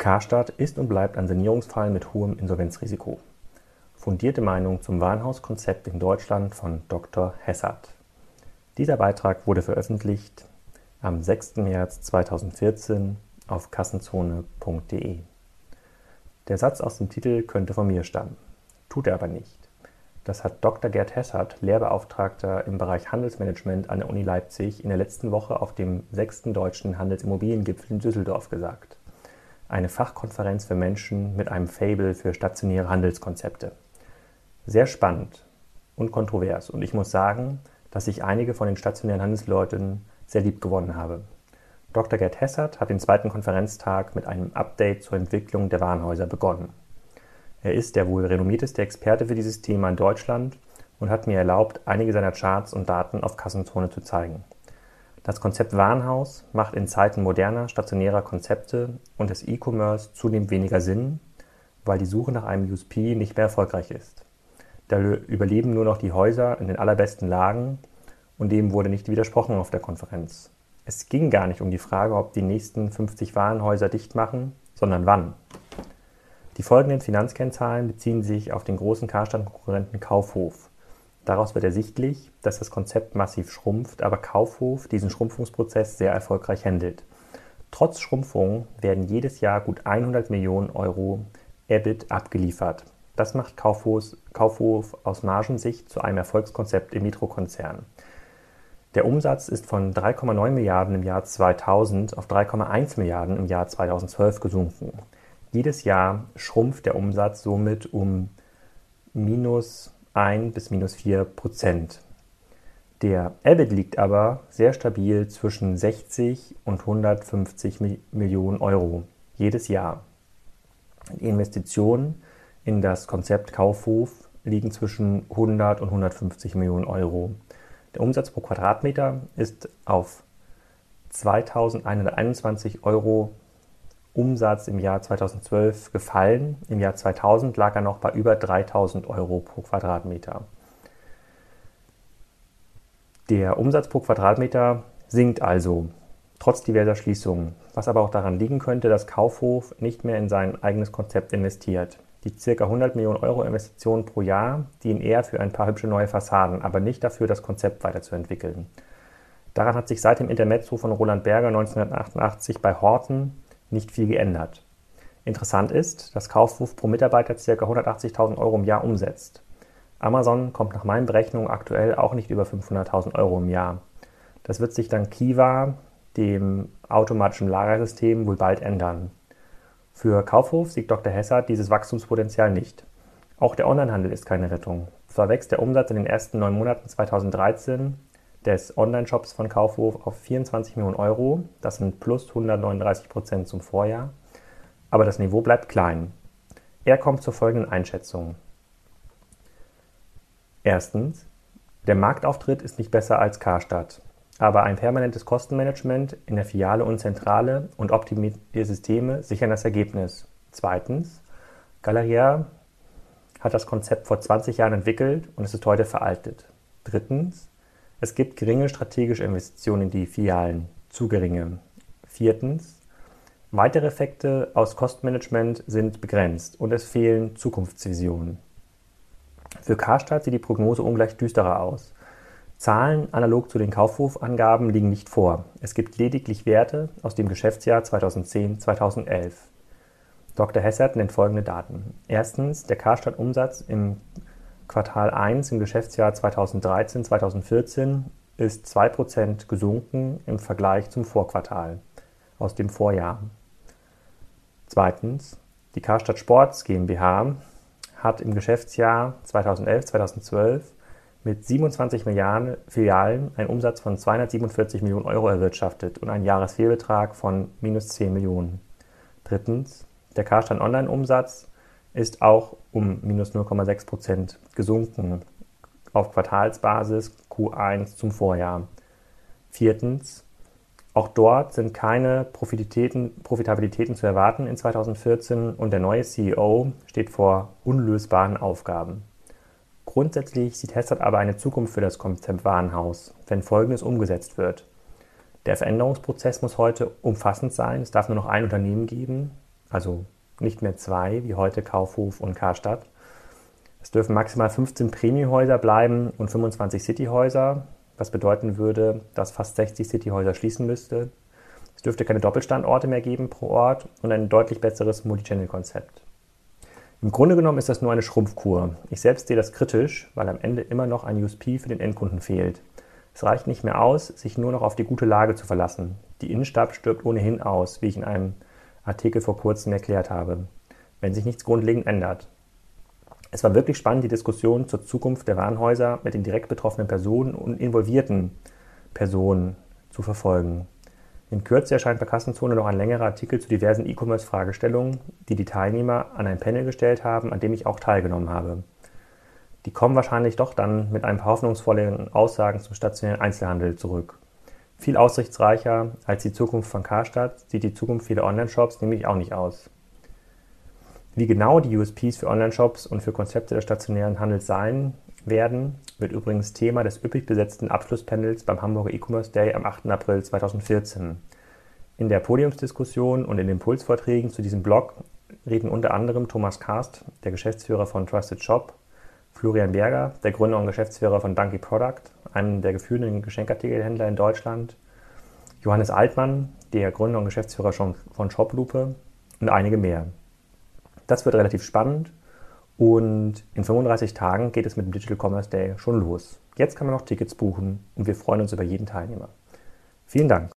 Karstadt ist und bleibt ein Sanierungsfall mit hohem Insolvenzrisiko. Fundierte Meinung zum Warenhauskonzept in Deutschland von Dr. Hessert. Dieser Beitrag wurde veröffentlicht am 6. März 2014 auf kassenzone.de. Der Satz aus dem Titel könnte von mir stammen, tut er aber nicht. Das hat Dr. Gerd Hessert, Lehrbeauftragter im Bereich Handelsmanagement an der Uni Leipzig, in der letzten Woche auf dem 6. Deutschen Handelsimmobiliengipfel in Düsseldorf gesagt eine Fachkonferenz für Menschen mit einem Fable für stationäre Handelskonzepte. Sehr spannend und kontrovers und ich muss sagen, dass ich einige von den stationären Handelsleuten sehr lieb gewonnen habe. Dr. Gerd Hessert hat den zweiten Konferenztag mit einem Update zur Entwicklung der Warenhäuser begonnen. Er ist der wohl renommierteste Experte für dieses Thema in Deutschland und hat mir erlaubt, einige seiner Charts und Daten auf Kassenzone zu zeigen. Das Konzept Warenhaus macht in Zeiten moderner, stationärer Konzepte und des E-Commerce zunehmend weniger Sinn, weil die Suche nach einem USP nicht mehr erfolgreich ist. Da überleben nur noch die Häuser in den allerbesten Lagen und dem wurde nicht widersprochen auf der Konferenz. Es ging gar nicht um die Frage, ob die nächsten 50 Warenhäuser dicht machen, sondern wann. Die folgenden Finanzkennzahlen beziehen sich auf den großen Karstadt-Konkurrenten Kaufhof. Daraus wird ersichtlich, dass das Konzept massiv schrumpft, aber Kaufhof diesen Schrumpfungsprozess sehr erfolgreich handelt. Trotz Schrumpfung werden jedes Jahr gut 100 Millionen Euro EBIT abgeliefert. Das macht Kaufhof, Kaufhof aus Margensicht zu einem Erfolgskonzept im Metro-Konzern. Der Umsatz ist von 3,9 Milliarden im Jahr 2000 auf 3,1 Milliarden im Jahr 2012 gesunken. Jedes Jahr schrumpft der Umsatz somit um minus 1 bis minus 4 Prozent. Der EBIT liegt aber sehr stabil zwischen 60 und 150 Millionen Euro jedes Jahr. Die Investitionen in das Konzept Kaufhof liegen zwischen 100 und 150 Millionen Euro. Der Umsatz pro Quadratmeter ist auf 2121 Euro Umsatz im Jahr 2012 gefallen. Im Jahr 2000 lag er noch bei über 3000 Euro pro Quadratmeter. Der Umsatz pro Quadratmeter sinkt also, trotz diverser Schließungen, was aber auch daran liegen könnte, dass Kaufhof nicht mehr in sein eigenes Konzept investiert. Die ca. 100 Millionen Euro Investitionen pro Jahr dienen eher für ein paar hübsche neue Fassaden, aber nicht dafür, das Konzept weiterzuentwickeln. Daran hat sich seit dem Intermezzo von Roland Berger 1988 bei Horten nicht viel geändert. Interessant ist, dass Kaufhof pro Mitarbeiter ca. 180.000 Euro im Jahr umsetzt. Amazon kommt nach meinen Berechnungen aktuell auch nicht über 500.000 Euro im Jahr. Das wird sich dann Kiva, dem automatischen Lagersystem, wohl bald ändern. Für Kaufhof sieht Dr. Hessert dieses Wachstumspotenzial nicht. Auch der Onlinehandel ist keine Rettung. Zwar wächst der Umsatz in den ersten neun Monaten 2013 des Online-Shops von Kaufhof auf 24 Millionen Euro. Das sind plus 139 Prozent zum Vorjahr. Aber das Niveau bleibt klein. Er kommt zur folgenden Einschätzung. Erstens, der Marktauftritt ist nicht besser als Karstadt, aber ein permanentes Kostenmanagement in der Filiale und Zentrale und optimierte Systeme sichern das Ergebnis. Zweitens, Galeria hat das Konzept vor 20 Jahren entwickelt und es ist heute veraltet. Drittens, es gibt geringe strategische Investitionen in die Filialen, zu geringe. Viertens, weitere Effekte aus Kostenmanagement sind begrenzt und es fehlen Zukunftsvisionen. Für Karstadt sieht die Prognose ungleich düsterer aus. Zahlen analog zu den Kaufhofangaben liegen nicht vor. Es gibt lediglich Werte aus dem Geschäftsjahr 2010-2011. Dr. Hessert nennt folgende Daten. Erstens, der Karstadt-Umsatz im Quartal 1 im Geschäftsjahr 2013/2014 ist 2% gesunken im Vergleich zum Vorquartal aus dem Vorjahr. Zweitens, die Karstadt Sports GmbH hat im Geschäftsjahr 2011/2012 mit 27 Milliarden Filialen einen Umsatz von 247 Millionen Euro erwirtschaftet und einen Jahresfehlbetrag von minus 10 Millionen. Drittens, der Karstadt Online-Umsatz ist auch um minus 0,6 Prozent gesunken auf Quartalsbasis Q1 zum Vorjahr. Viertens, auch dort sind keine Profitabilitäten, zu erwarten in 2014 und der neue CEO steht vor unlösbaren Aufgaben. Grundsätzlich sieht Hessert aber eine Zukunft für das Konzept Warenhaus, wenn Folgendes umgesetzt wird. Der Veränderungsprozess muss heute umfassend sein. Es darf nur noch ein Unternehmen geben also nicht mehr zwei, wie heute Kaufhof und Karstadt. Es dürfen maximal 15 Premiumhäuser bleiben und 25 Cityhäuser, was bedeuten würde, dass fast 60 Cityhäuser schließen müsste. Es dürfte keine Doppelstandorte mehr geben pro Ort und ein deutlich besseres Multichannel-Konzept. Im Grunde genommen ist das nur eine Schrumpfkur. Ich selbst sehe das kritisch, weil am Ende immer noch ein USP für den Endkunden fehlt. Es reicht nicht mehr aus, sich nur noch auf die gute Lage zu verlassen. Die Innenstadt stirbt ohnehin aus, wie ich in einem Artikel vor kurzem erklärt habe, wenn sich nichts grundlegend ändert. Es war wirklich spannend, die Diskussion zur Zukunft der Warenhäuser mit den direkt betroffenen Personen und involvierten Personen zu verfolgen. In Kürze erscheint bei Kassenzone noch ein längerer Artikel zu diversen E-Commerce-Fragestellungen, die die Teilnehmer an ein Panel gestellt haben, an dem ich auch teilgenommen habe. Die kommen wahrscheinlich doch dann mit ein paar hoffnungsvollen Aussagen zum stationären Einzelhandel zurück. Viel aussichtsreicher als die Zukunft von Karstadt sieht die Zukunft vieler Online-Shops nämlich auch nicht aus. Wie genau die USPs für Online-Shops und für Konzepte des stationären Handels sein werden, wird übrigens Thema des üppig besetzten Abschlusspanels beim Hamburger E-Commerce Day am 8. April 2014. In der Podiumsdiskussion und in den Impulsvorträgen zu diesem Blog reden unter anderem Thomas Karst, der Geschäftsführer von Trusted Shop, Florian Berger, der Gründer und Geschäftsführer von Donkey Product, einem der geführenden Geschenkartikelhändler in Deutschland, Johannes Altmann, der Gründer und Geschäftsführer von Shoplupe und einige mehr. Das wird relativ spannend und in 35 Tagen geht es mit dem Digital Commerce Day schon los. Jetzt kann man noch Tickets buchen und wir freuen uns über jeden Teilnehmer. Vielen Dank.